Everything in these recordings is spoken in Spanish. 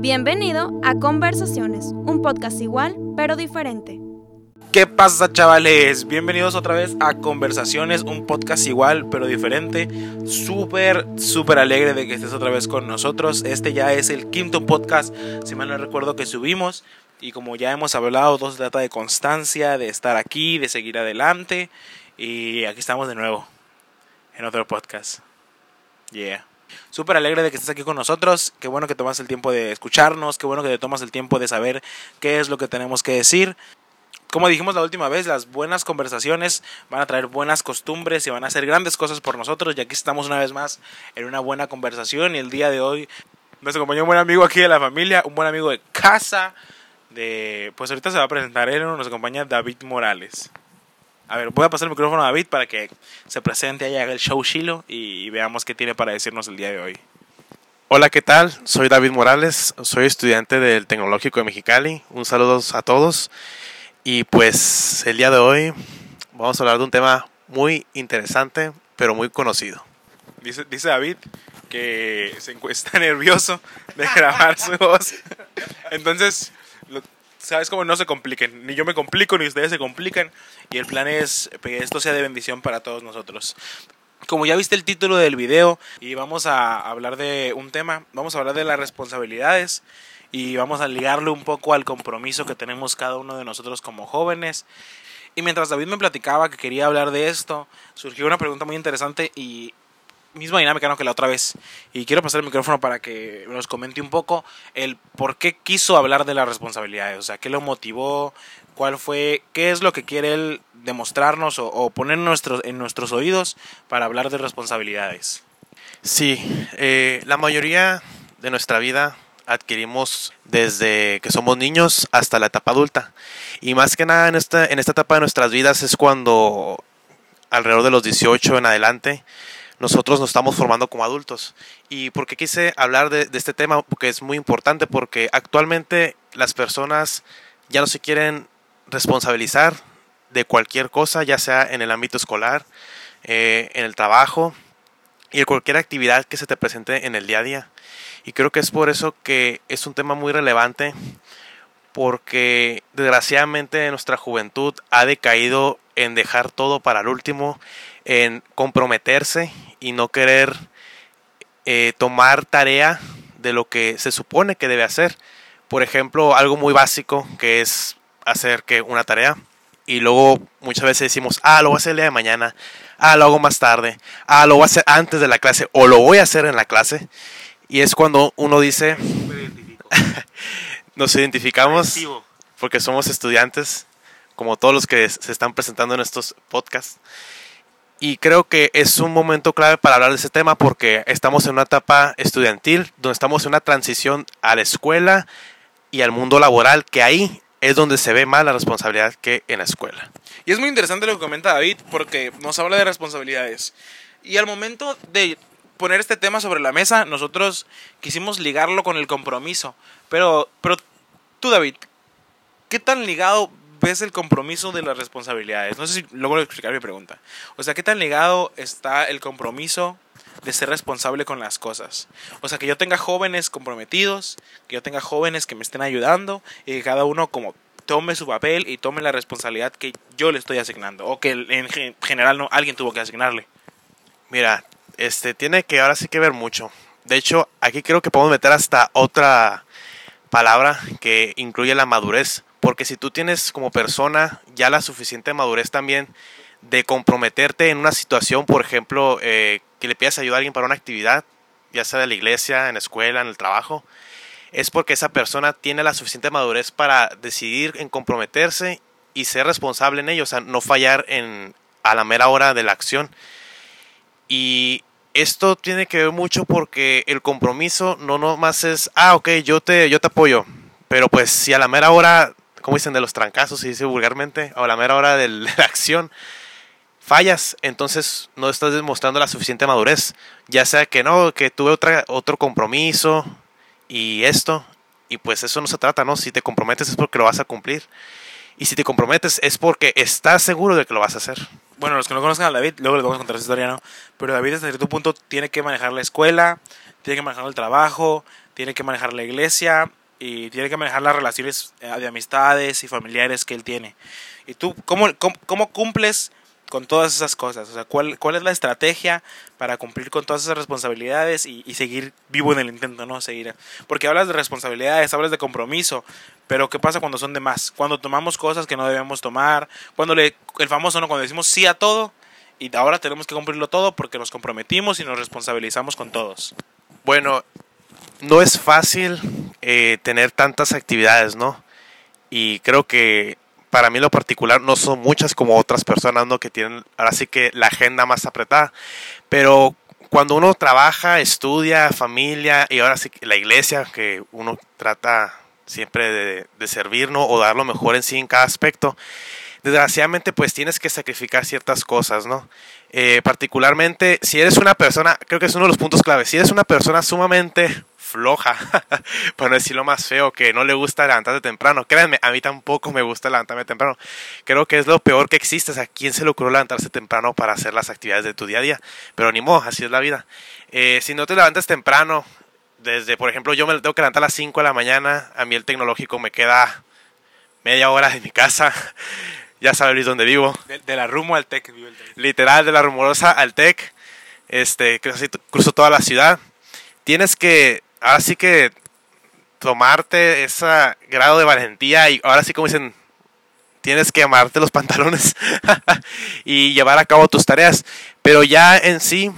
Bienvenido a Conversaciones, un podcast igual pero diferente. ¿Qué pasa chavales? Bienvenidos otra vez a Conversaciones, un podcast igual pero diferente. Súper, súper alegre de que estés otra vez con nosotros. Este ya es el quinto podcast, si mal no recuerdo, que subimos. Y como ya hemos hablado, todo se trata de constancia, de estar aquí, de seguir adelante. Y aquí estamos de nuevo, en otro podcast. Yeah. Súper alegre de que estés aquí con nosotros. Qué bueno que tomas el tiempo de escucharnos. Qué bueno que te tomas el tiempo de saber qué es lo que tenemos que decir. Como dijimos la última vez, las buenas conversaciones van a traer buenas costumbres y van a hacer grandes cosas por nosotros. Y aquí estamos una vez más en una buena conversación. Y el día de hoy nos acompañó un buen amigo aquí de la familia, un buen amigo de casa. De, pues ahorita se va a presentar él, nos acompaña David Morales. A ver, voy a pasar el micrófono a David para que se presente y haga el show Shilo y veamos qué tiene para decirnos el día de hoy. Hola, ¿qué tal? Soy David Morales, soy estudiante del Tecnológico de Mexicali. Un saludo a todos. Y pues el día de hoy vamos a hablar de un tema muy interesante, pero muy conocido. Dice, dice David que se está nervioso de grabar su voz. Entonces, lo, ¿sabes cómo no se compliquen? Ni yo me complico, ni ustedes se complican. Y el plan es que esto sea de bendición para todos nosotros. Como ya viste el título del video, y vamos a hablar de un tema, vamos a hablar de las responsabilidades y vamos a ligarlo un poco al compromiso que tenemos cada uno de nosotros como jóvenes. Y mientras David me platicaba que quería hablar de esto, surgió una pregunta muy interesante y misma dinámica ¿no? que la otra vez. Y quiero pasar el micrófono para que nos comente un poco el por qué quiso hablar de las responsabilidades. O sea, qué lo motivó, cuál fue, qué es lo que quiere él demostrarnos o, poner nuestros, en nuestros oídos para hablar de responsabilidades. Sí, eh, la mayoría de nuestra vida adquirimos desde que somos niños hasta la etapa adulta. Y más que nada en esta, en esta etapa de nuestras vidas es cuando alrededor de los 18 en adelante nosotros nos estamos formando como adultos. ¿Y por qué quise hablar de, este tema? Porque es muy importante, porque actualmente las personas ya no se quieren responsabilizar de cualquier cosa, ya sea en el ámbito escolar, eh, en el trabajo y en cualquier actividad que se te presente en el día a día. Y creo que es por eso que es un tema muy relevante, porque desgraciadamente nuestra juventud ha decaído en dejar todo para el último, en comprometerse y no querer eh, tomar tarea de lo que se supone que debe hacer. Por ejemplo, algo muy básico que es hacer que una tarea y luego muchas veces decimos, ah, lo voy a hacer el día de mañana, ah, lo hago más tarde, ah, lo voy a hacer antes de la clase o lo voy a hacer en la clase. Y es cuando uno dice, nos identificamos porque somos estudiantes, como todos los que se están presentando en estos podcasts. Y creo que es un momento clave para hablar de ese tema porque estamos en una etapa estudiantil donde estamos en una transición a la escuela y al mundo laboral, que ahí es donde se ve más la responsabilidad que en la escuela. Y es muy interesante lo que comenta David porque nos habla de responsabilidades. Y al momento de poner este tema sobre la mesa, nosotros quisimos ligarlo con el compromiso. Pero, pero tú, David, ¿qué tan ligado ves el compromiso de las responsabilidades? No sé si logro explicar mi pregunta. O sea, ¿qué tan ligado está el compromiso de ser responsable con las cosas? O sea, que yo tenga jóvenes comprometidos, que yo tenga jóvenes que me estén ayudando y que cada uno como tome su papel y tome la responsabilidad que yo le estoy asignando o que en general no alguien tuvo que asignarle. Mira, este tiene que ahora sí que ver mucho. De hecho, aquí creo que podemos meter hasta otra palabra que incluye la madurez. Porque si tú tienes como persona ya la suficiente madurez también de comprometerte en una situación, por ejemplo, eh, que le pidas ayuda a alguien para una actividad, ya sea de la iglesia, en la escuela, en el trabajo, es porque esa persona tiene la suficiente madurez para decidir en comprometerse y ser responsable en ello, o sea, no fallar en, a la mera hora de la acción. Y esto tiene que ver mucho porque el compromiso no nomás es, ah, ok, yo te, yo te apoyo, pero pues si a la mera hora como dicen, de los trancazos, si dice vulgarmente, a la mera hora de la acción, fallas, entonces no estás demostrando la suficiente madurez. Ya sea que no, que tuve otra, otro compromiso y esto, y pues eso no se trata, ¿no? Si te comprometes es porque lo vas a cumplir. Y si te comprometes es porque estás seguro de que lo vas a hacer. Bueno, los que no conozcan a David, luego les vamos a contar esa historia, ¿no? Pero David hasta cierto punto tiene que manejar la escuela, tiene que manejar el trabajo, tiene que manejar la iglesia y tiene que manejar las relaciones eh, de amistades y familiares que él tiene. ¿Y tú cómo, cómo, cómo cumples con todas esas cosas? O sea, ¿cuál, ¿cuál es la estrategia para cumplir con todas esas responsabilidades y, seguir vivo en el intento, no? Seguir. Porque hablas de responsabilidades, hablas de compromiso, pero ¿qué pasa cuando son de más? Cuando tomamos cosas que no debemos tomar, cuando le, el famoso, ¿no? Cuando decimos sí a todo y ahora tenemos que cumplirlo todo porque nos comprometimos y nos responsabilizamos con todos. Bueno, no es fácil eh, tener tantas actividades, ¿no? Y creo que para mí lo particular no son muchas como otras personas, ¿no? Que tienen ahora sí que la agenda más apretada. Pero cuando uno trabaja, estudia, familia y ahora sí la iglesia, que uno trata siempre de, de servir, ¿no? O dar lo mejor en sí en cada aspecto. Desgraciadamente, pues tienes que sacrificar ciertas cosas, ¿no? Eh, particularmente, si eres una persona, creo que es uno de los puntos clave, si eres una persona sumamente floja, para no decirlo más feo, que no le gusta levantarse temprano. Créanme, a mí tampoco me gusta levantarme temprano. Creo que es lo peor que existe. ¿A quién se le ocurrió levantarse temprano para hacer las actividades de tu día a día? Pero ni modo, así es la vida. Eh, si no te levantas temprano, desde, por ejemplo, yo me tengo que levantar a las 5 de la mañana, a mí el tecnológico me queda media hora de mi casa. ya sabéis dónde vivo. De, de la Rumo al TEC. Vivo el TEC. Literal, de la Rumorosa al TEC. Este, cruzo toda la ciudad. Tienes que ahora sí que tomarte ese grado de valentía y ahora sí como dicen, tienes que amarte los pantalones y llevar a cabo tus tareas. Pero ya en sí,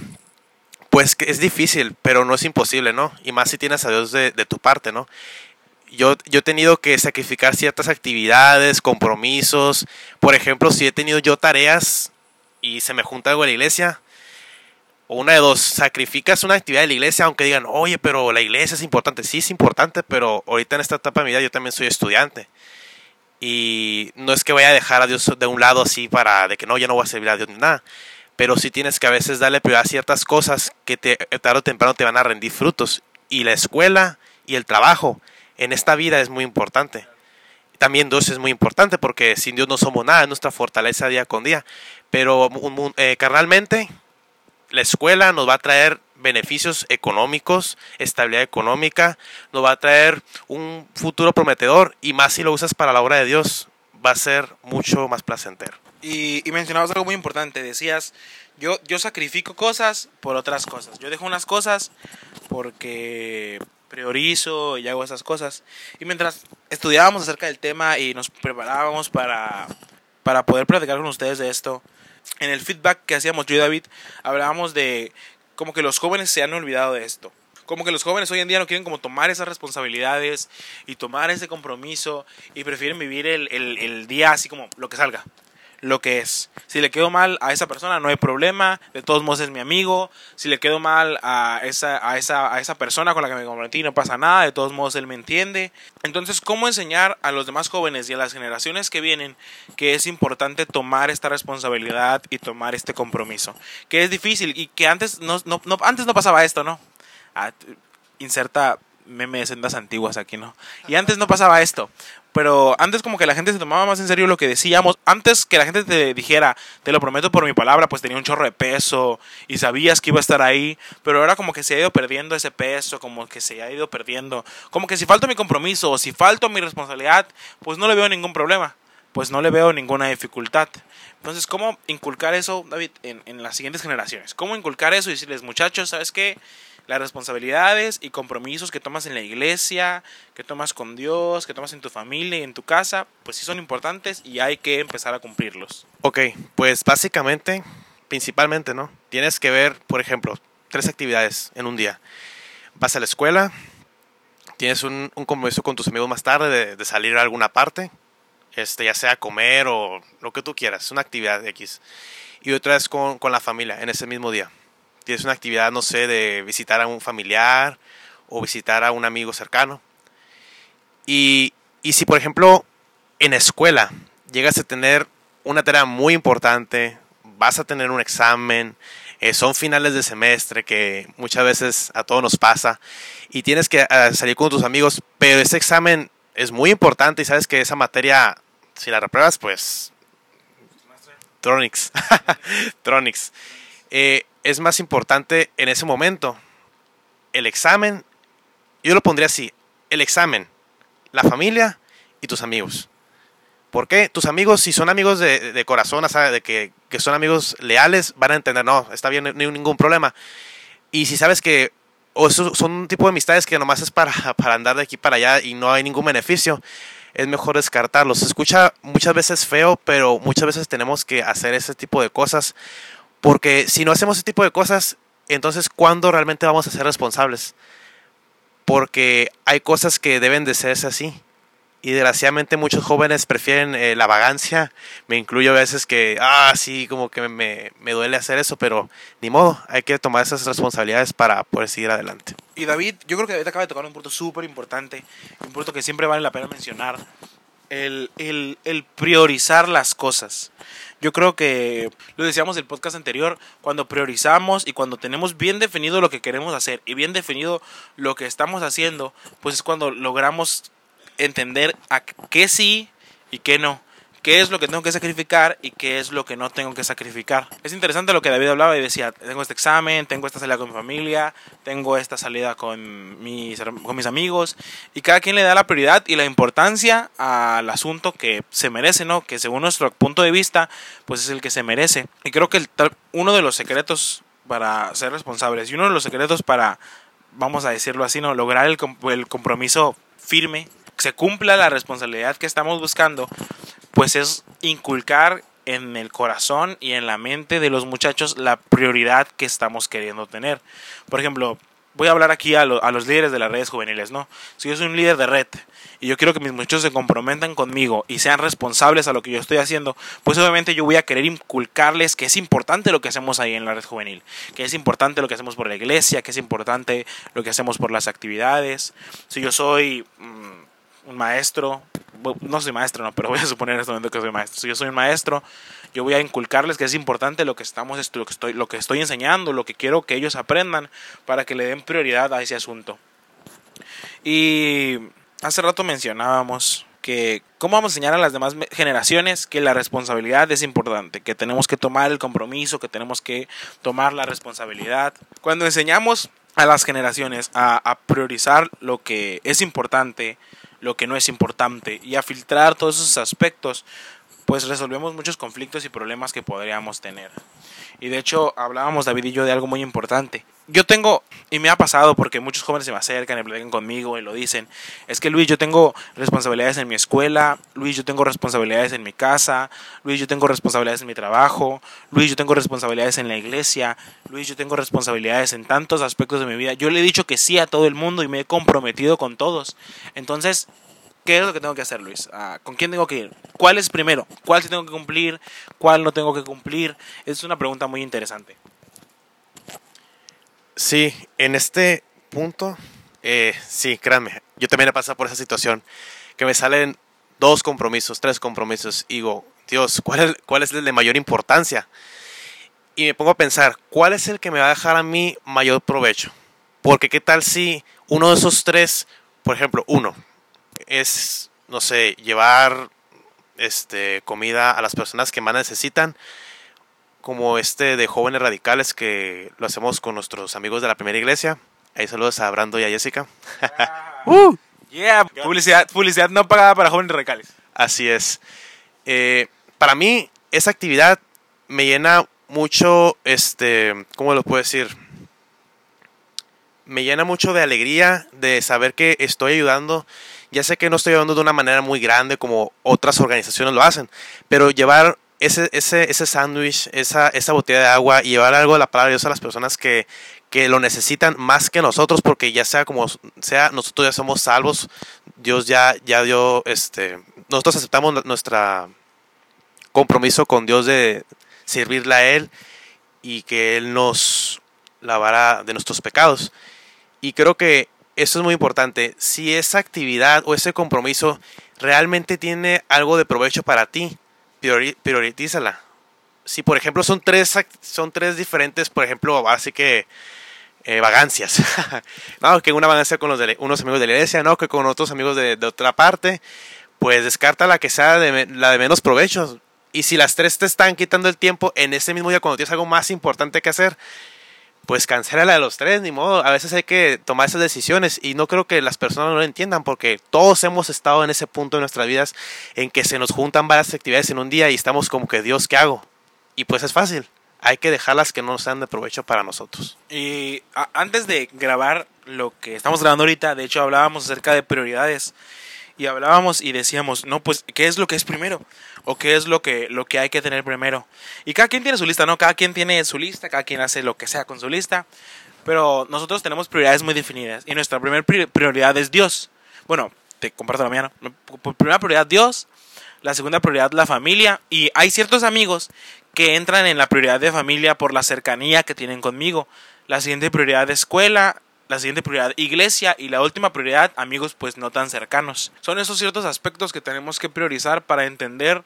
pues es difícil, pero no es imposible, ¿no? Y más si tienes a Dios de, de tu parte, ¿no? Yo, yo he tenido que sacrificar ciertas actividades, compromisos. Por ejemplo, si he tenido yo tareas y se me junta algo en la iglesia, una de dos, sacrificas una actividad de la iglesia, aunque digan, oye, pero la iglesia es importante. Sí, es importante, pero ahorita en esta etapa de mi vida yo también soy estudiante. Y no es que vaya a dejar a Dios de un lado así para de que no, ya no voy a servir a Dios ni nada. Pero sí tienes que a veces darle prioridad a ciertas cosas que te, tarde o temprano te van a rendir frutos. Y la escuela y el trabajo en esta vida es muy importante. También Dios es muy importante porque sin Dios no somos nada, es nuestra fortaleza día con día. Pero eh, carnalmente, la escuela nos va a traer beneficios económicos, estabilidad económica, nos va a traer un futuro prometedor y más si lo usas para la obra de Dios, va a ser mucho más placentero. Y, y mencionabas algo muy importante, decías, yo, yo sacrifico cosas por otras cosas, yo dejo unas cosas porque priorizo y hago esas cosas. Y mientras estudiábamos acerca del tema y nos preparábamos para, para poder platicar con ustedes de esto, en el feedback que hacíamos yo y David, hablábamos de como que los jóvenes se han olvidado de esto. Como que los jóvenes hoy en día no quieren como tomar esas responsabilidades y tomar ese compromiso y prefieren vivir el, el, el día así como lo que salga lo que es. Si le quedo mal a esa persona, no hay problema, de todos modos es mi amigo. Si le quedo mal a esa, a esa, a esa persona con la que me comprometí, no pasa nada, de todos modos él me entiende. Entonces, ¿cómo enseñar a los demás jóvenes y a las generaciones que vienen que es importante tomar esta responsabilidad y tomar este compromiso? Que es difícil y que antes no, no, no antes no pasaba esto, ¿no? Ah, inserta memes sendas antiguas aquí, ¿no? Y antes no pasaba esto. Pero antes como que la gente se tomaba más en serio lo que decíamos. Antes que la gente te dijera, te lo prometo por mi palabra, pues tenía un chorro de peso y sabías que iba a estar ahí. Pero ahora como que se ha ido perdiendo ese peso, como que se ha ido perdiendo. Como que si falto mi compromiso o si falto mi responsabilidad, pues no le veo ningún problema. Pues no le veo ninguna dificultad. Entonces, ¿cómo inculcar eso, David, en, en las siguientes generaciones? ¿Cómo inculcar eso y decirles, muchachos, ¿sabes qué? Las responsabilidades y compromisos que tomas en la iglesia, que tomas con Dios, que tomas en tu familia y en tu casa, pues sí son importantes y hay que empezar a cumplirlos. Ok, pues básicamente, principalmente, ¿no? Tienes que ver, por ejemplo, tres actividades en un día. Vas a la escuela, tienes un, un compromiso con tus amigos más tarde de, de, salir a alguna parte, este, ya sea comer o lo que tú quieras, una actividad X. Y otra es con, con la familia en ese mismo día tienes una actividad, no sé, de visitar a un familiar o visitar a un amigo cercano. Y, y si, por ejemplo, en escuela llegas a tener una tarea muy importante, vas a tener un examen, eh, son finales de semestre que muchas veces a todos nos pasa y tienes que uh, salir con tus amigos, pero ese examen es muy importante y sabes que esa materia, si la repruebas, pues... Tronics. Tronics. Eh, es más importante en ese momento el examen yo lo pondría así, el examen, la familia y tus amigos. ¿Por qué? Tus amigos, si son amigos de, de corazón, sea, de que, que, son amigos leales, van a entender, no, está bien, no hay ningún problema. Y si sabes que o eso son un tipo de amistades que nomás es para, para andar de aquí para allá y no hay ningún beneficio, es mejor descartarlos. Se escucha muchas veces feo, pero muchas veces tenemos que hacer ese tipo de cosas, porque si no hacemos ese tipo de cosas, entonces ¿cuándo realmente vamos a ser responsables? Porque hay cosas que deben de serse así. Y desgraciadamente muchos jóvenes prefieren eh, la vagancia. Me incluyo a veces que, ah, sí, como que me, me, duele hacer eso, pero ni modo, hay que tomar esas responsabilidades para poder seguir adelante. Y David, yo creo que David acaba de tocar un punto súper importante, un punto que siempre vale la pena mencionar, el, el, el priorizar las cosas. Yo creo que lo decíamos en el podcast anterior, cuando priorizamos y cuando tenemos bien definido lo que queremos hacer y bien definido lo que estamos haciendo, pues es cuando logramos entender a qué sí y qué no. ¿Qué es lo que tengo que sacrificar y qué es lo que no tengo que sacrificar? Es interesante lo que David hablaba y decía, tengo este examen, tengo esta salida con mi familia, tengo esta salida con mis, con mis amigos y cada quien le da la prioridad y la importancia al asunto que se merece, ¿no? Que según nuestro punto de vista, pues es el que se merece. Y creo que uno de los secretos para ser responsables y uno de los secretos para, vamos a decirlo así, ¿no? Lograr el, el compromiso firme se cumpla la responsabilidad que estamos buscando, pues es inculcar en el corazón y en la mente de los muchachos la prioridad que estamos queriendo tener. Por ejemplo, voy a hablar aquí a, a, los líderes de las redes juveniles, ¿no? Si yo soy un líder de red y yo quiero que mis muchachos se comprometan conmigo y sean responsables a lo que yo estoy haciendo, pues obviamente yo voy a querer inculcarles que es importante lo que hacemos ahí en la red juvenil, que es importante lo que hacemos por la iglesia, que es importante lo que hacemos por las actividades. Si yo soy... Mmm, un maestro, no soy maestro, no, pero voy a suponer en este momento que soy maestro. Si yo soy un maestro, yo voy a inculcarles que es importante lo que estamos, lo que estoy, lo que estoy enseñando, lo que quiero que ellos aprendan para que le den prioridad a ese asunto. Y hace rato mencionábamos que cómo vamos a enseñar a las demás generaciones que la responsabilidad es importante, que tenemos que tomar el compromiso, que tenemos que tomar la responsabilidad. Cuando enseñamos a las generaciones a, a priorizar lo que es importante, lo que no es importante. Y a filtrar todos esos aspectos, pues resolvemos muchos conflictos y problemas que podríamos tener. Y de hecho hablábamos David y yo de algo muy importante. Yo tengo, y me ha pasado porque muchos jóvenes se me acercan y platican conmigo y lo dicen, es que Luis, yo tengo responsabilidades en mi escuela, Luis, yo tengo responsabilidades en mi casa, Luis, yo tengo responsabilidades en mi trabajo, Luis, yo tengo responsabilidades en la iglesia, Luis, yo tengo responsabilidades en tantos aspectos de mi vida. Yo le he dicho que sí a todo el mundo y me he comprometido con todos. Entonces, ¿Qué es lo que tengo que hacer, Luis? Ah, ¿Con quién tengo que ir? ¿Cuál es primero? ¿Cuál sí tengo que cumplir? ¿Cuál no tengo que cumplir? Es una pregunta muy interesante. Sí, en este punto, eh, sí, créanme, yo también he pasado por esa situación, que me salen dos compromisos, tres compromisos, y digo, Dios, ¿cuál es, cuál es el de mayor importancia? Y me pongo a pensar, ¿cuál es el que me va a dejar a mí mayor provecho? Porque qué tal si uno de esos tres, por ejemplo, uno, es, no sé, llevar este, comida a las personas que más necesitan, como este de jóvenes radicales que lo hacemos con nuestros amigos de la primera iglesia. Ahí saludos a Brando y a Jessica. uh, yeah, publicidad, publicidad no pagada para jóvenes radicales. Así es. Eh, para mí, esa actividad me llena mucho, este, ¿cómo lo puedo decir? Me llena mucho de alegría de saber que estoy ayudando ya sé que no estoy hablando de una manera muy grande como otras organizaciones lo hacen, pero llevar ese, ese, ese sándwich, esa, esa botella de agua y llevar algo de la palabra de Dios a las personas que, que lo necesitan más que nosotros, porque ya sea como sea, nosotros ya somos salvos, Dios ya, ya dio, este, nosotros aceptamos nuestro compromiso con Dios de servirle a Él y que Él nos lavará de nuestros pecados. Y creo que eso es muy importante. Si esa actividad o ese compromiso realmente tiene algo de provecho para ti, prioritízala. Si por ejemplo son tres, son tres diferentes, por ejemplo, así que eh, vagancias. no, que una vagancia con los de, unos amigos de la iglesia, no, que con otros amigos de, otra parte, pues descarta la que sea de, la de menos provecho. Y si las tres te están quitando el tiempo en ese mismo día cuando tienes algo más importante que hacer, pues cancela a los tres, ni modo. A veces hay que tomar esas decisiones y no creo que las personas no lo entiendan porque todos hemos estado en ese punto de nuestras vidas en que se nos juntan varias actividades en un día y estamos como que, Dios, ¿qué hago? Y pues es fácil. Hay que dejarlas que no sean de provecho para nosotros. Y antes de grabar lo que estamos grabando ahorita, de hecho hablábamos acerca de prioridades y hablábamos y decíamos, no, pues, ¿qué es lo que es primero? ¿O qué es lo que, lo que hay que tener primero? Y cada quien tiene su lista, ¿no? Cada quien tiene su lista, cada quien hace lo que sea con su lista, pero nosotros tenemos prioridades muy definidas y nuestra primera prioridad es Dios. Bueno, te comparto la mía, ¿no? Primera prioridad Dios, la segunda prioridad la familia y hay ciertos amigos que entran en la prioridad de familia por la cercanía que tienen conmigo. La siguiente prioridad de escuela, la siguiente prioridad iglesia y la última prioridad amigos pues no tan cercanos. Son esos ciertos aspectos que tenemos que priorizar para entender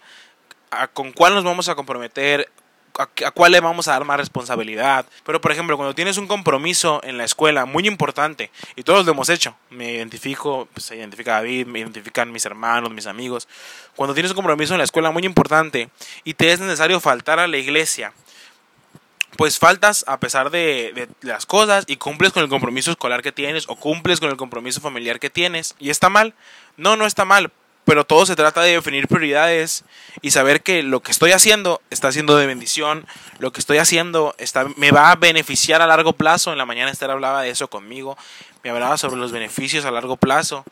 con cuál nos vamos a comprometer, a, cuál le vamos a dar más responsabilidad. Pero por ejemplo, cuando tienes un compromiso en la escuela muy importante, y todos lo hemos hecho, me identifico, pues, se identifica David, me identifican mis hermanos, mis amigos, cuando tienes un compromiso en la escuela muy importante y te es necesario faltar a la iglesia, pues faltas a pesar de, las cosas y cumples con el compromiso escolar que tienes o cumples con el compromiso familiar que tienes. ¿Y está mal? No, no está mal, pero todo se trata de definir prioridades y saber que lo que estoy haciendo está siendo de bendición, lo que estoy haciendo está, me va a beneficiar a largo plazo. En la mañana Esther hablaba de eso conmigo, me hablaba sobre los beneficios a largo plazo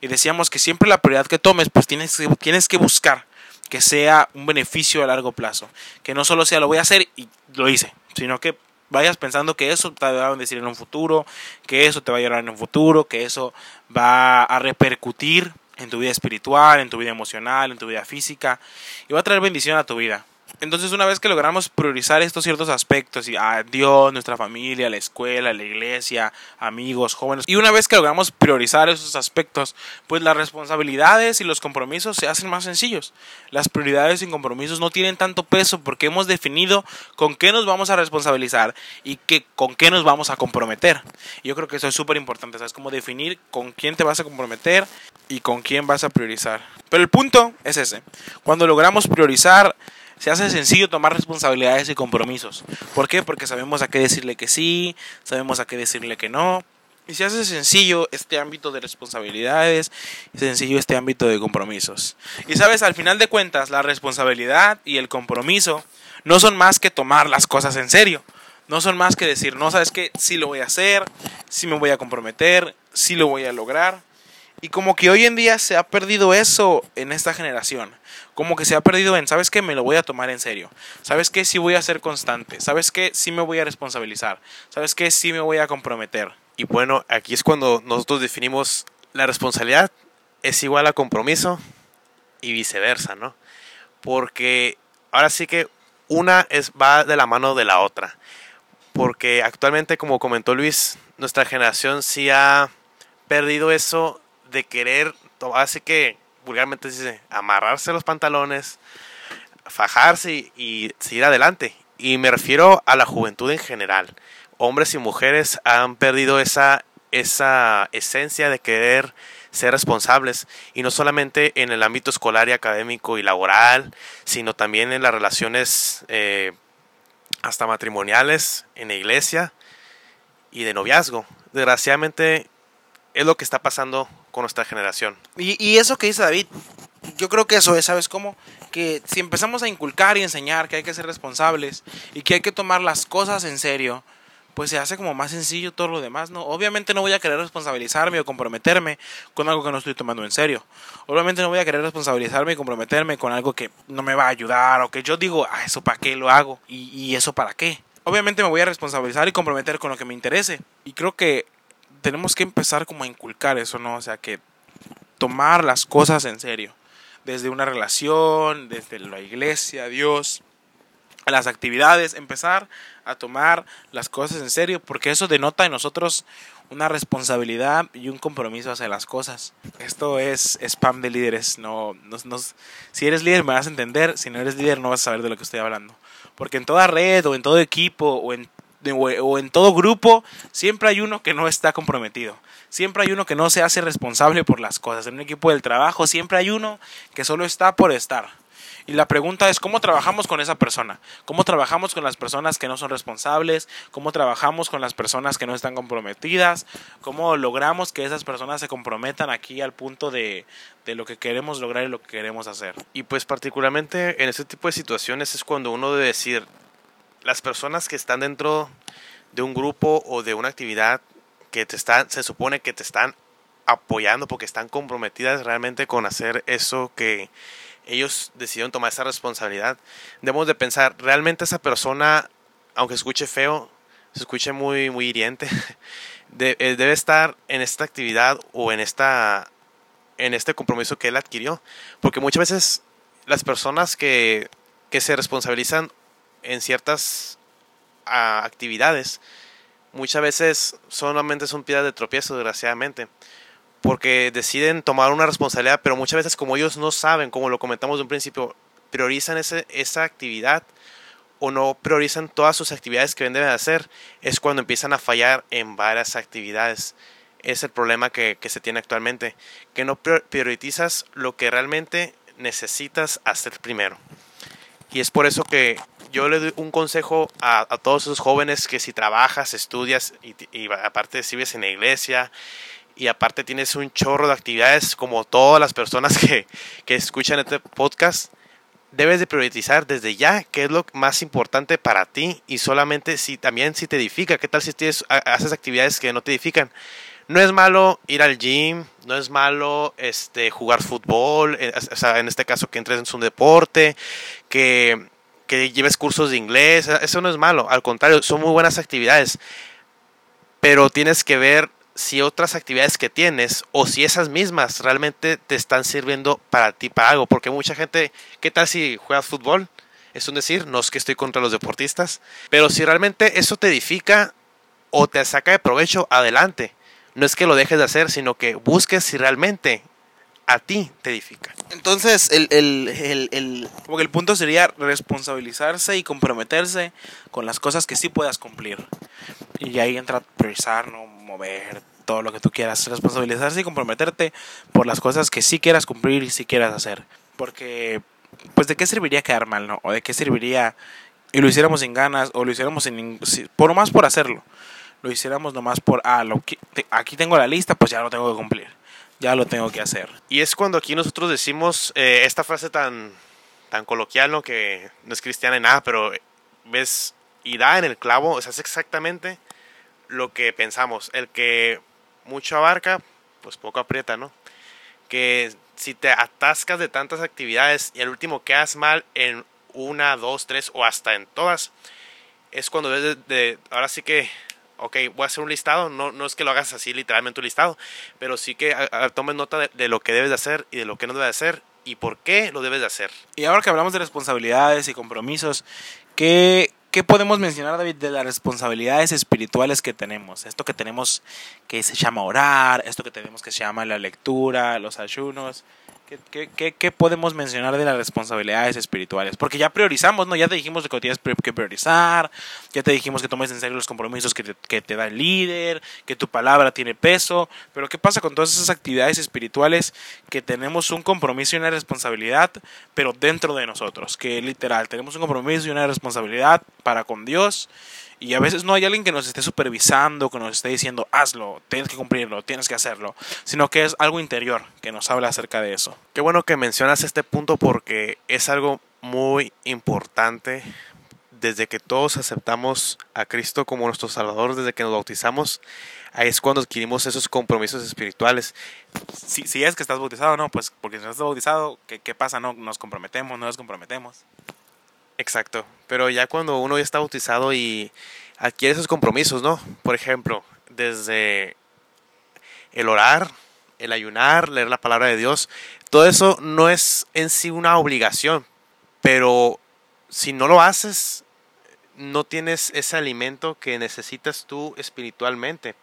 y decíamos que siempre la prioridad que tomes, pues tienes, tienes que buscar que sea un beneficio a largo plazo, que no solo sea lo voy a hacer y lo hice, sino que vayas pensando que eso te va a decir en un futuro, que eso te va a ayudar en un futuro, que eso va a repercutir en tu vida espiritual, en tu vida emocional, en tu vida física y va a traer bendición a tu vida. Entonces, una vez que logramos priorizar estos ciertos aspectos, y a Dios, nuestra familia, la escuela, la iglesia, amigos, jóvenes, y una vez que logramos priorizar esos aspectos, pues las responsabilidades y los compromisos se hacen más sencillos. Las prioridades y compromisos no tienen tanto peso porque hemos definido con qué nos vamos a responsabilizar y que, con qué nos vamos a comprometer. Yo creo que eso es súper importante, ¿sabes? Como definir con quién te vas a comprometer y con quién vas a priorizar. Pero el punto es ese. Cuando logramos priorizar, se hace sencillo tomar responsabilidades y compromisos. ¿Por qué? Porque sabemos a qué decirle que sí, sabemos a qué decirle que no. Y se hace sencillo este ámbito de responsabilidades, sencillo este ámbito de compromisos. Y sabes, al final de cuentas, la responsabilidad y el compromiso no son más que tomar las cosas en serio. No son más que decir, no, sabes que sí lo voy a hacer, sí me voy a comprometer, sí lo voy a lograr. Y como que hoy en día se ha perdido eso en esta generación. Como que se ha perdido en, ¿sabes qué? Me lo voy a tomar en serio. ¿Sabes qué? Sí voy a ser constante. ¿Sabes qué? Sí me voy a responsabilizar. ¿Sabes qué? Sí me voy a comprometer. Y bueno, aquí es cuando nosotros definimos la responsabilidad es igual a compromiso y viceversa, ¿no? Porque ahora sí que una es, va de la mano de la otra. Porque actualmente, como comentó Luis, nuestra generación sí ha perdido eso de querer, así que vulgarmente se dice, amarrarse los pantalones, fajarse y, seguir adelante. Y me refiero a la juventud en general. Hombres y mujeres han perdido esa, esa esencia de querer ser responsables y no solamente en el ámbito escolar y académico y laboral, sino también en las relaciones eh, hasta matrimoniales en la iglesia y de noviazgo. Desgraciadamente es lo que está pasando con nuestra generación. Y, y eso que dice David, yo creo que eso es, ¿sabes cómo? Que si empezamos a inculcar y enseñar que hay que ser responsables y que hay que tomar las cosas en serio, pues se hace como más sencillo todo lo demás, ¿no? Obviamente no voy a querer responsabilizarme o comprometerme con algo que no estoy tomando en serio. Obviamente no voy a querer responsabilizarme y comprometerme con algo que no me va a ayudar o que yo digo, ah, eso para qué lo hago y, y eso para qué. Obviamente me voy a responsabilizar y comprometer con lo que me interese. Y creo que tenemos que empezar como a inculcar eso, ¿no? O sea, que tomar las cosas en serio. Desde una relación, desde la iglesia, Dios, a las actividades, empezar a tomar las cosas en serio, porque eso denota en nosotros una responsabilidad y un compromiso hacia las cosas. Esto es spam de líderes. No, si eres líder me vas a entender, si no eres líder no vas a saber de lo que estoy hablando. Porque en toda red o en todo equipo o en o en todo grupo, siempre hay uno que no está comprometido. Siempre hay uno que no se hace responsable por las cosas. En un equipo del trabajo siempre hay uno que solo está por estar. Y la pregunta es, ¿cómo trabajamos con esa persona? ¿Cómo trabajamos con las personas que no son responsables? ¿Cómo trabajamos con las personas que no están comprometidas? ¿Cómo logramos que esas personas se comprometan aquí al punto de, de lo que queremos lograr y lo que queremos hacer? Y pues particularmente en este tipo de situaciones es cuando uno debe decir, las personas que están dentro de un grupo o de una actividad que te están, se supone que te están apoyando porque están comprometidas realmente con hacer eso que ellos decidieron tomar esa responsabilidad. Debemos de pensar, realmente esa persona, aunque escuche feo, se escuche muy, muy hiriente, eh, debe estar en esta actividad o en, esta, en este compromiso que él adquirió. Porque muchas veces las personas que, que se responsabilizan en ciertas ah, actividades, muchas veces solamente son piedras de tropiezo, desgraciadamente porque deciden tomar una responsabilidad, pero muchas veces como ellos no saben, como lo comentamos de un principio, priorizan ese, esa actividad o no priorizan todas sus actividades que deben hacer, es cuando empiezan a fallar en varias actividades. Es el problema que, que se tiene actualmente, que no priorizas lo que realmente necesitas hacer primero. Y es por eso que yo le doy un consejo a, todos esos jóvenes que si trabajas, estudias y, y aparte si vives en la iglesia y aparte tienes un chorro de actividades como todas las personas que, que escuchan este podcast, debes de priorizar desde ya qué es lo más importante para ti y solamente si también si te edifica, qué tal si tienes, haces actividades que no te edifican. No es malo ir al gym, no es malo este, jugar fútbol, eh, en este caso que entres en un deporte, que, que lleves cursos de inglés, eso no es malo, al contrario, son muy buenas actividades, pero tienes que ver si otras actividades que tienes o si esas mismas realmente te están sirviendo para ti para algo. Porque mucha gente, ¿qué tal si juegas fútbol? Es un decir, no es que estoy contra los deportistas, pero si realmente eso te edifica o te saca de provecho, adelante. No es que lo dejes de hacer, sino que busques si realmente a ti te edifica. Entonces, el, el, el, el, como que el punto sería responsabilizarse y comprometerse con las cosas que sí puedas cumplir. Y ahí entra priorizar, ¿no? mover, todo lo que tú quieras. Responsabilizarse y comprometerte por las cosas que sí quieras cumplir y sí quieras hacer. Porque, pues, ¿de qué serviría quedar mal, no? O de qué serviría y lo hiciéramos sin ganas o lo hiciéramos sin, por más por hacerlo. Lo hiciéramos nomás por, ah, lo, aquí tengo la lista, pues ya lo tengo que cumplir ya lo tengo que hacer. Y es cuando aquí nosotros decimos eh, esta frase tan, tan coloquial, ¿no? que no es cristiana ni nada, pero ves y da en el clavo, o sea, es exactamente lo que pensamos. El que mucho abarca, pues poco aprieta, ¿no? Que si te atascas de tantas actividades y al último quedas mal en una, dos, tres o hasta en todas, es cuando ves de ahora sí que ok, voy a hacer un listado, no, no es que lo hagas así literalmente un listado, pero sí que tomes nota de, lo que debes de hacer y de lo que no debes de hacer y por qué lo debes de hacer. Y ahora que hablamos de responsabilidades y compromisos, ¿qué, ¿qué podemos mencionar, David, de las responsabilidades espirituales que tenemos? Esto que tenemos que se llama orar, esto que tenemos que se llama la lectura, los ayunos. ¿Qué, podemos mencionar de las responsabilidades espirituales? Porque ya priorizamos, ¿no? Ya te dijimos que tienes que priorizar, ya te dijimos que tomes en serio los compromisos que te, que te da el líder, que tu palabra tiene peso, pero ¿qué pasa con todas esas actividades espirituales que tenemos un compromiso y una responsabilidad, pero dentro de nosotros? Que literal, tenemos un compromiso y una responsabilidad para con Dios y a veces no hay alguien que nos esté supervisando, que nos esté diciendo, hazlo, tienes que cumplirlo, tienes que hacerlo, sino que es algo interior que nos habla acerca de eso. Qué bueno que mencionas este punto porque es algo muy importante desde que todos aceptamos a Cristo como nuestro Salvador, desde que nos bautizamos, ahí es cuando adquirimos esos compromisos espirituales. Si, si es que estás bautizado, no, pues porque si no estás bautizado, ¿qué, ¿qué, pasa? No, nos comprometemos, no nos comprometemos. Exacto, pero ya cuando uno ya está bautizado y adquiere esos compromisos, ¿no? Por ejemplo, desde el orar, el ayunar, leer la palabra de Dios, todo eso no es en sí una obligación, pero si no lo haces, no tienes ese alimento que necesitas tú espiritualmente.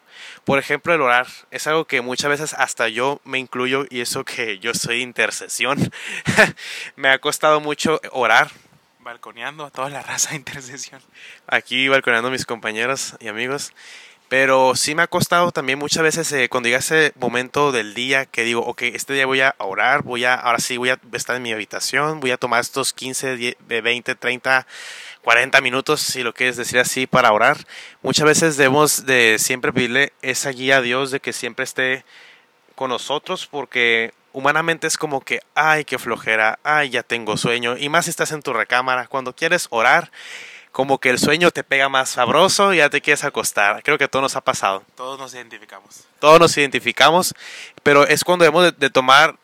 Por ejemplo, el orar es algo que muchas veces hasta yo me incluyo y eso que yo soy intercesión. me ha costado mucho orar balconeando a toda la raza de intercesión. Aquí balconeando a mis compañeros y amigos. Pero sí me ha costado también muchas veces eh, cuando llega ese momento del día que digo, ok, este día voy a orar, voy a, ahora sí voy a estar en mi habitación, voy a tomar estos 15, 10, 20, 30, 40 minutos, si lo quieres decir así, para orar. Muchas veces debemos de siempre pedirle esa guía a Dios de que siempre esté con nosotros porque humanamente es como que, ay, qué flojera, ay, ya tengo sueño. Y más si estás en tu recámara, cuando quieres orar como que el sueño te pega más sabroso y ya te quieres acostar. Creo que a todos nos ha pasado. Todos nos identificamos. Todos nos identificamos, pero es cuando debemos de, tomar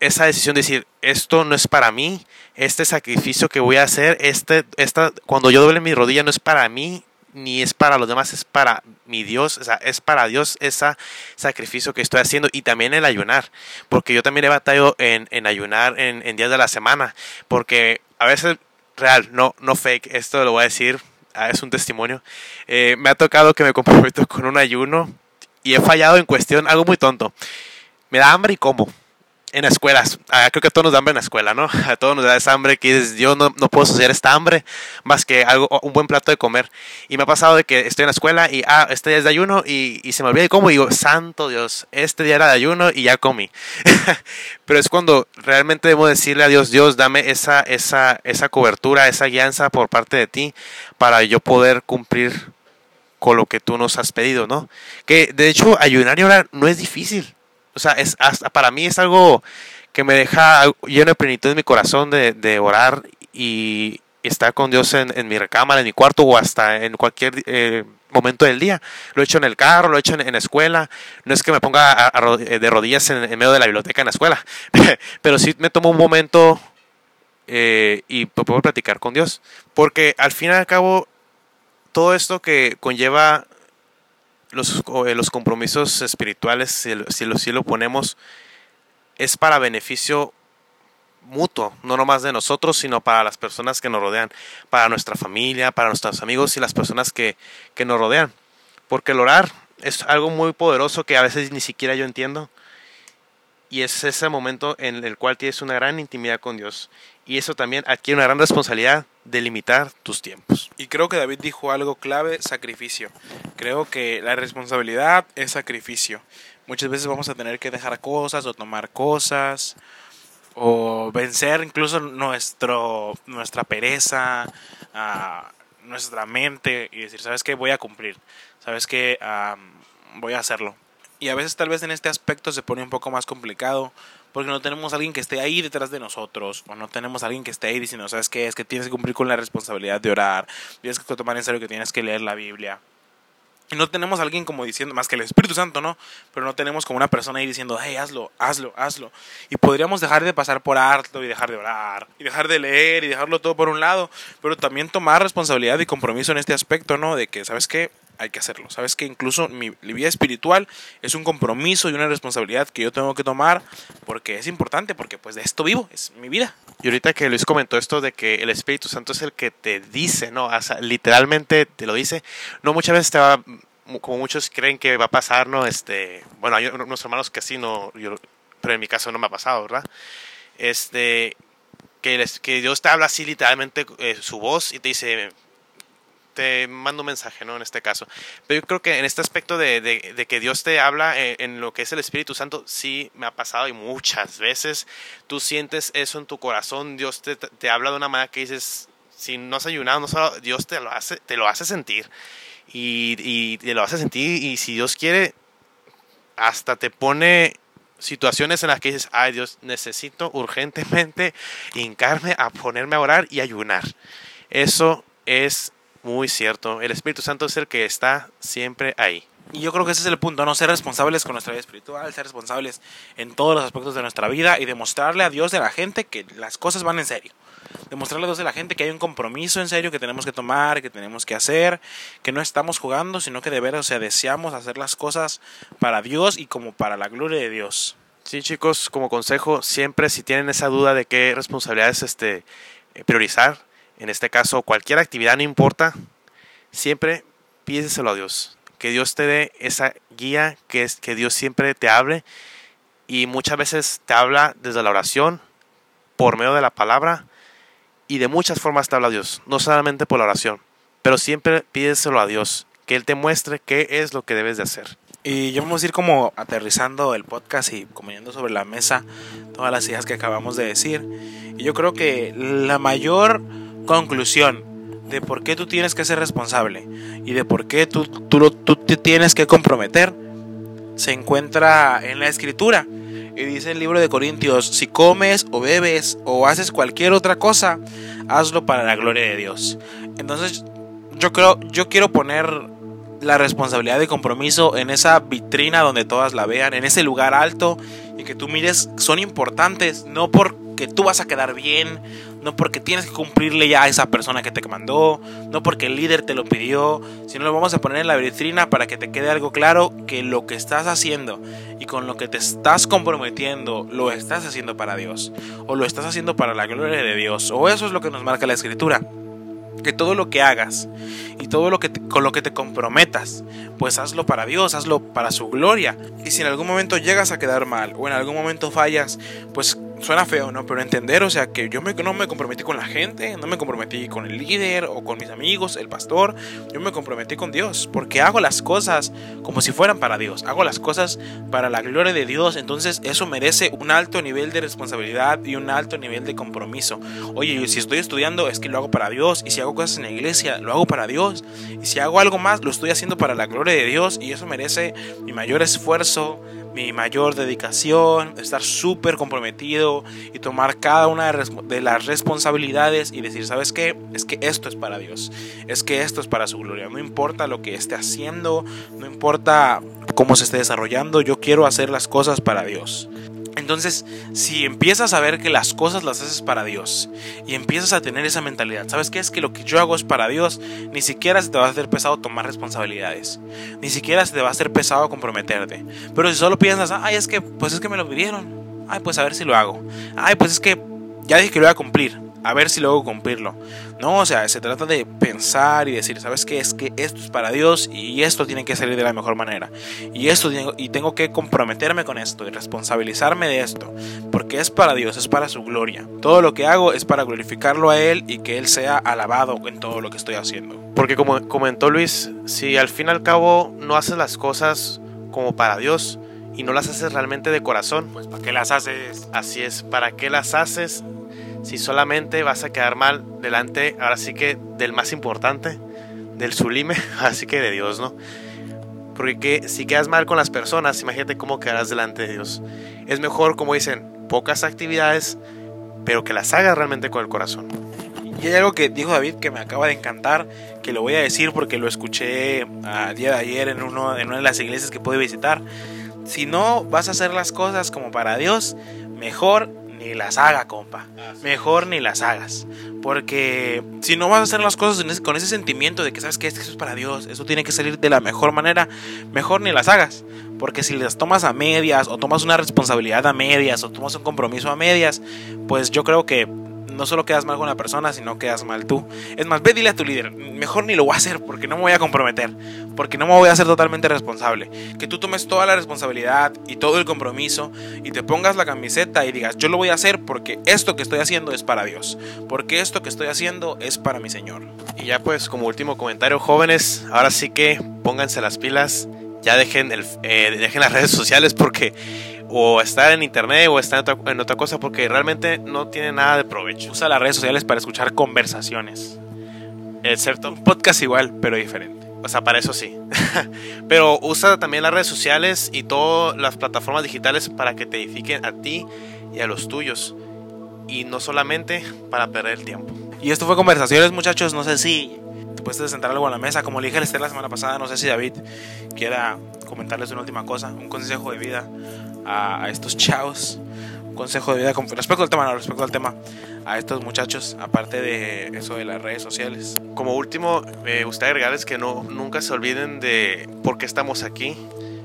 esa decisión de decir, esto no es para mí, este sacrificio que voy a hacer, este, esta, cuando yo doble mi rodilla no es para mí, ni es para los demás, es para mi Dios, o sea, es para Dios ese sacrificio que estoy haciendo y también el ayunar, porque yo también he batallado en, ayunar en, en días de la semana, porque a veces real, no, no fake, esto lo voy a decir, ah, es un testimonio. Eh, me ha tocado que me comprometo con un ayuno y he fallado en cuestión, algo muy tonto. Me da hambre y como en escuelas. Ah, creo que a todos nos da hambre en la escuela, ¿no? A todos nos da esa hambre que dices, yo no, no puedo asociar esta hambre más que algo, un buen plato de comer. Y me ha pasado de que estoy en la escuela y, ah, este día es de ayuno y, y se me olvida de cómo. Y digo, santo Dios, este día era de ayuno y ya comí. Pero es cuando realmente debo decirle a Dios, Dios, dame esa, esa, esa cobertura, esa guianza por parte de ti para yo poder cumplir con lo que tú nos has pedido, ¿no? Que de hecho ayunar y orar no es difícil o sea, es, hasta para mí es algo que me deja lleno de plenitud en mi corazón de, orar y estar con Dios en, mi recámara, en mi cuarto o hasta en cualquier eh, momento del día. Lo he hecho en el carro, lo he hecho en, la escuela. No es que me ponga de rodillas en, medio de la biblioteca en la escuela, pero sí me tomo un momento eh, y puedo platicar con Dios. Porque al fin y al cabo, todo esto que conlleva los, eh, los compromisos espirituales, si, si, lo, si lo ponemos, es para beneficio mutuo, no nomás de nosotros, sino para las personas que nos rodean, para nuestra familia, para nuestros amigos y las personas que, que nos rodean. Porque el orar es algo muy poderoso que a veces ni siquiera yo entiendo. Y es ese momento en el cual tienes una gran intimidad con Dios. Y eso también adquiere una gran responsabilidad de limitar tus tiempos. Y creo que David dijo algo clave, sacrificio. Creo que la responsabilidad es sacrificio. Muchas veces vamos a tener que dejar cosas o tomar cosas o vencer incluso nuestro, nuestra pereza, uh, nuestra mente y decir, ¿sabes qué? Voy a cumplir. ¿Sabes qué? voy a hacerlo. Y a veces tal vez en este aspecto se pone un poco más complicado porque no tenemos alguien que esté ahí detrás de nosotros, o no tenemos alguien que esté ahí diciendo, ¿sabes qué? Es que tienes que cumplir con la responsabilidad de orar, tienes que tomar en serio que tienes que leer la Biblia. Y no tenemos alguien como diciendo, más que el Espíritu Santo, ¿no? Pero no tenemos como una persona ahí diciendo, hey, hazlo, hazlo, hazlo. Y podríamos dejar de pasar por harto y dejar de orar, y dejar de leer y dejarlo todo por un lado, pero también tomar responsabilidad y compromiso en este aspecto, ¿no? De que, ¿sabes qué? Hay que hacerlo. Sabes que incluso mi, vida espiritual es un compromiso y una responsabilidad que yo tengo que tomar porque es importante, porque pues de esto vivo, es mi vida. Y ahorita que Luis comentó esto de que el Espíritu Santo es el que te dice, ¿no? literalmente te lo dice. No muchas veces te va, como muchos creen que va a pasar, ¿no? Este, bueno, hay unos hermanos que así no, pero en mi caso no me ha pasado, ¿verdad? Este, que, que Dios te habla así literalmente eh, su voz y te dice, te mando un mensaje, ¿no? En este caso. Pero yo creo que en este aspecto de, de, que Dios te habla eh, en, lo que es el Espíritu Santo, sí me ha pasado y muchas veces tú sientes eso en tu corazón, Dios te, te habla de una manera que dices, si no has ayunado, no Dios te lo hace, te lo hace sentir. Y, y te lo hace sentir y si Dios quiere, hasta te pone situaciones en las que dices, ay Dios, necesito urgentemente hincarme a ponerme a orar y ayunar. Eso es muy cierto. El Espíritu Santo es el que está siempre ahí. Y yo creo que ese es el punto, no ser responsables con nuestra vida espiritual, ser responsables en todos los aspectos de nuestra vida y demostrarle a Dios de la gente que las cosas van en serio. Demostrarle a Dios de la gente que hay un compromiso en serio que tenemos que tomar, que tenemos que hacer, que no estamos jugando, sino que de veras, o sea, deseamos hacer las cosas para Dios y como para la gloria de Dios. Sí, chicos, como consejo, siempre si tienen esa duda de qué responsabilidades este, priorizar, en este caso cualquier actividad, no importa, siempre pídeselo a Dios. Que Dios te dé esa guía, que, es, que Dios siempre te hable. Y muchas veces te habla desde la oración, por medio de la palabra, y de muchas formas te habla Dios, no solamente por la oración, pero siempre pídeselo a Dios, que Él te muestre qué es lo que debes de hacer. Y yo vamos a ir como aterrizando el podcast y comiendo sobre la mesa todas las ideas que acabamos de decir. Y yo creo que la mayor conclusión de por qué tú tienes que ser responsable y de por qué tú, tú, tú te tienes que comprometer se encuentra en la escritura. Y dice el libro de Corintios, si comes o bebes o haces cualquier otra cosa, hazlo para la gloria de Dios. Entonces, yo creo, yo quiero poner la responsabilidad de compromiso en esa vitrina donde todas la vean, en ese lugar alto y que tú mires son importantes, no porque tú vas a quedar bien, no porque tienes que cumplirle ya a esa persona que te mandó, no porque el líder te lo pidió, sino lo vamos a poner en la vitrina para que te quede algo claro que lo que estás haciendo y con lo que te estás comprometiendo lo estás haciendo para Dios o lo estás haciendo para la gloria de Dios o eso es lo que nos marca la escritura que todo lo que hagas y todo lo que con lo que te comprometas, pues hazlo para Dios, hazlo para su gloria. Y si en algún momento llegas a quedar mal o en algún momento fallas, pues suena feo, ¿no? Pero entender, o sea, que yo me, no me comprometí con la gente, no me comprometí con el líder o con mis amigos, el pastor, yo me comprometí con Dios, porque hago las cosas como si fueran para Dios, hago las cosas para la gloria de Dios, entonces eso merece un alto nivel de responsabilidad y un alto nivel de compromiso. Oye, si estoy estudiando es que lo hago para Dios, y si hago cosas en la iglesia, lo hago para Dios, y si hago algo más, lo estoy haciendo para la gloria de Dios, y eso merece mi mayor esfuerzo, mi mayor dedicación, estar súper comprometido y tomar cada una de las responsabilidades y decir, ¿sabes qué? Es que esto es para Dios, es que esto es para su gloria. No importa lo que esté haciendo, no importa cómo se esté desarrollando, yo quiero hacer las cosas para Dios. Entonces, si empiezas a ver que las cosas las haces para Dios y empiezas a tener esa mentalidad, ¿sabes qué? Es que lo que yo hago es para Dios, ni siquiera se te va a hacer pesado tomar responsabilidades, ni siquiera se te va a hacer pesado comprometerte. Pero si solo piensas, ay, es que, pues es que me lo pidieron, ay, pues a ver si lo hago, ay, pues es que ya dije que lo voy a cumplir, a ver si luego cumplirlo. No, o sea, se trata de pensar y decir, ¿sabes qué? Es que esto es para Dios y esto tiene que salir de la mejor manera. Y esto y tengo que comprometerme con esto y responsabilizarme de esto, porque es para Dios, es para su gloria. Todo lo que hago es para glorificarlo a Él y que Él sea alabado en todo lo que estoy haciendo. Porque como comentó Luis, si al fin y al cabo no haces las cosas como para Dios, y no las haces realmente de corazón. Pues ¿para qué las haces? Así es, ¿para qué las haces si solamente vas a quedar mal delante, ahora sí que del más importante, del sublime, así que de Dios, ¿no? Porque si quedas mal con las personas, imagínate cómo quedarás delante de Dios. Es mejor, como dicen, pocas actividades, pero que las hagas realmente con el corazón. Y hay algo que dijo David que me acaba de encantar, que lo voy a decir porque lo escuché al día de ayer en, uno, en una de las iglesias que pude visitar. Si no vas a hacer las cosas como para Dios, mejor ni las haga, compa. Mejor ni las hagas. Porque si no vas a hacer las cosas con ese sentimiento de que sabes que esto es para Dios, eso tiene que salir de la mejor manera, mejor ni las hagas. Porque si las tomas a medias, o tomas una responsabilidad a medias, o tomas un compromiso a medias, pues yo creo que no solo quedas mal con la persona, sino quedas mal tú. Es más, ve dile a tu líder, mejor ni lo voy a hacer porque no me voy a comprometer, porque no me voy a hacer totalmente responsable. Que tú tomes toda la responsabilidad y todo el compromiso y te pongas la camiseta y digas, yo lo voy a hacer porque esto que estoy haciendo es para Dios, porque esto que estoy haciendo es para mi Señor. Y ya pues como último comentario, jóvenes, ahora sí que pónganse las pilas, ya dejen, el, eh, dejen las redes sociales porque o estar en internet o estar en otra, cosa porque realmente no tiene nada de provecho. Usa las redes sociales para escuchar conversaciones. Es cierto, un podcast igual, pero diferente. O sea, para eso sí. pero usa también las redes sociales y todas las plataformas digitales para que te edifiquen a ti y a los tuyos. Y no solamente para perder el tiempo. Y esto fue Conversaciones, muchachos. No sé si te puedes sentar algo a la mesa. Como le dije a Esther la semana pasada, no sé si David quiera comentarles una última cosa, un consejo de vida a, estos chavos, un consejo de vida con respecto al tema, respecto al tema, a estos muchachos, aparte de eso de las redes sociales. Como último, me gustaría agregarles que no, nunca se olviden de por qué estamos aquí.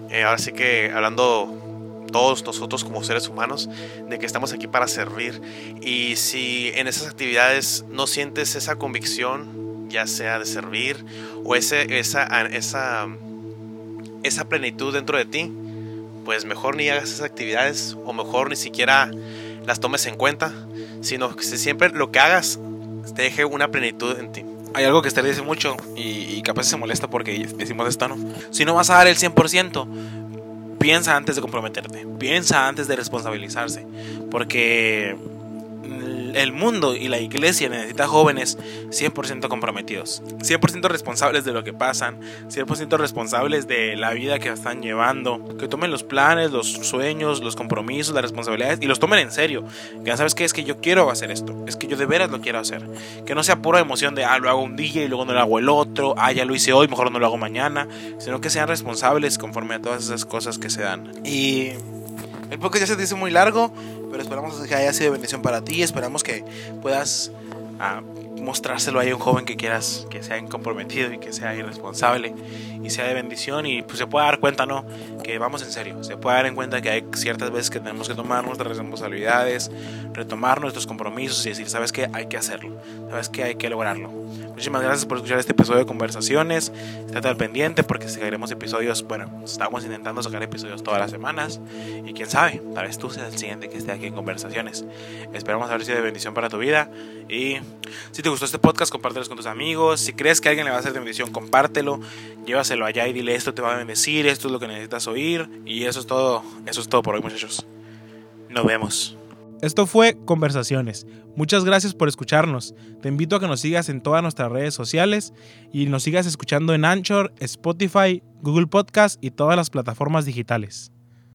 Eh, ahora sí que hablando todos nosotros como seres humanos, de que estamos aquí para servir. Y si en esas actividades no sientes esa convicción, ya sea de servir o ese, esa, esa, esa plenitud dentro de ti, pues mejor ni hagas esas actividades o mejor ni siquiera las tomes en cuenta, sino que siempre lo que hagas te deje una plenitud en ti. hay algo que Esther dice mucho y, y capaz se molesta porque decimos esto, ¿no? Si no vas a dar el 100%, piensa antes de comprometerte, piensa antes de responsabilizarse, porque el mundo y la iglesia necesita jóvenes 100% comprometidos, 100% responsables de lo que pasan, 100% responsables de la vida que están llevando, que tomen los planes, los sueños, los compromisos, las responsabilidades y los tomen en serio. Ya sabes que es que yo quiero hacer esto, es que yo de veras lo quiero hacer. Que no sea pura emoción de, ah, lo hago un día y luego no lo hago el otro, ah, ya lo hice hoy, mejor no lo hago mañana, sino que sean responsables conforme a todas esas cosas que se dan. Y el podcast ya se dice muy largo, pero esperamos que haya sido bendición para ti. Esperamos que puedas ah, mostrárselo a un joven que quieras que sea comprometido y que sea irresponsable y sea de bendición y pues se pueda dar cuenta, ¿no? Que vamos en serio, se puede dar en cuenta que hay ciertas veces que tenemos que tomar nuestras responsabilidades, retomar nuestros compromisos y decir, ¿sabes qué? Hay que hacerlo, ¿sabes qué? Hay que lograrlo. Muchísimas gracias por escuchar este episodio de conversaciones. Estate al pendiente porque sacaremos episodios. Bueno, estamos intentando sacar episodios todas las semanas. Y quién sabe, tal vez tú seas el siguiente que esté aquí en conversaciones. Esperamos haber sido de bendición para tu vida. Y si te gustó este podcast, compártelo con tus amigos. Si crees que alguien le va a ser de bendición, compártelo. Llévaselo allá y dile esto te va a bendecir, esto es lo que necesitas oír. Y eso es todo, eso es todo por hoy, muchachos. Nos vemos. Esto fue Conversaciones. Muchas gracias por escucharnos. Te invito a que nos sigas en todas nuestras redes sociales y nos sigas escuchando en Anchor, Spotify, Google Podcast y todas las plataformas digitales.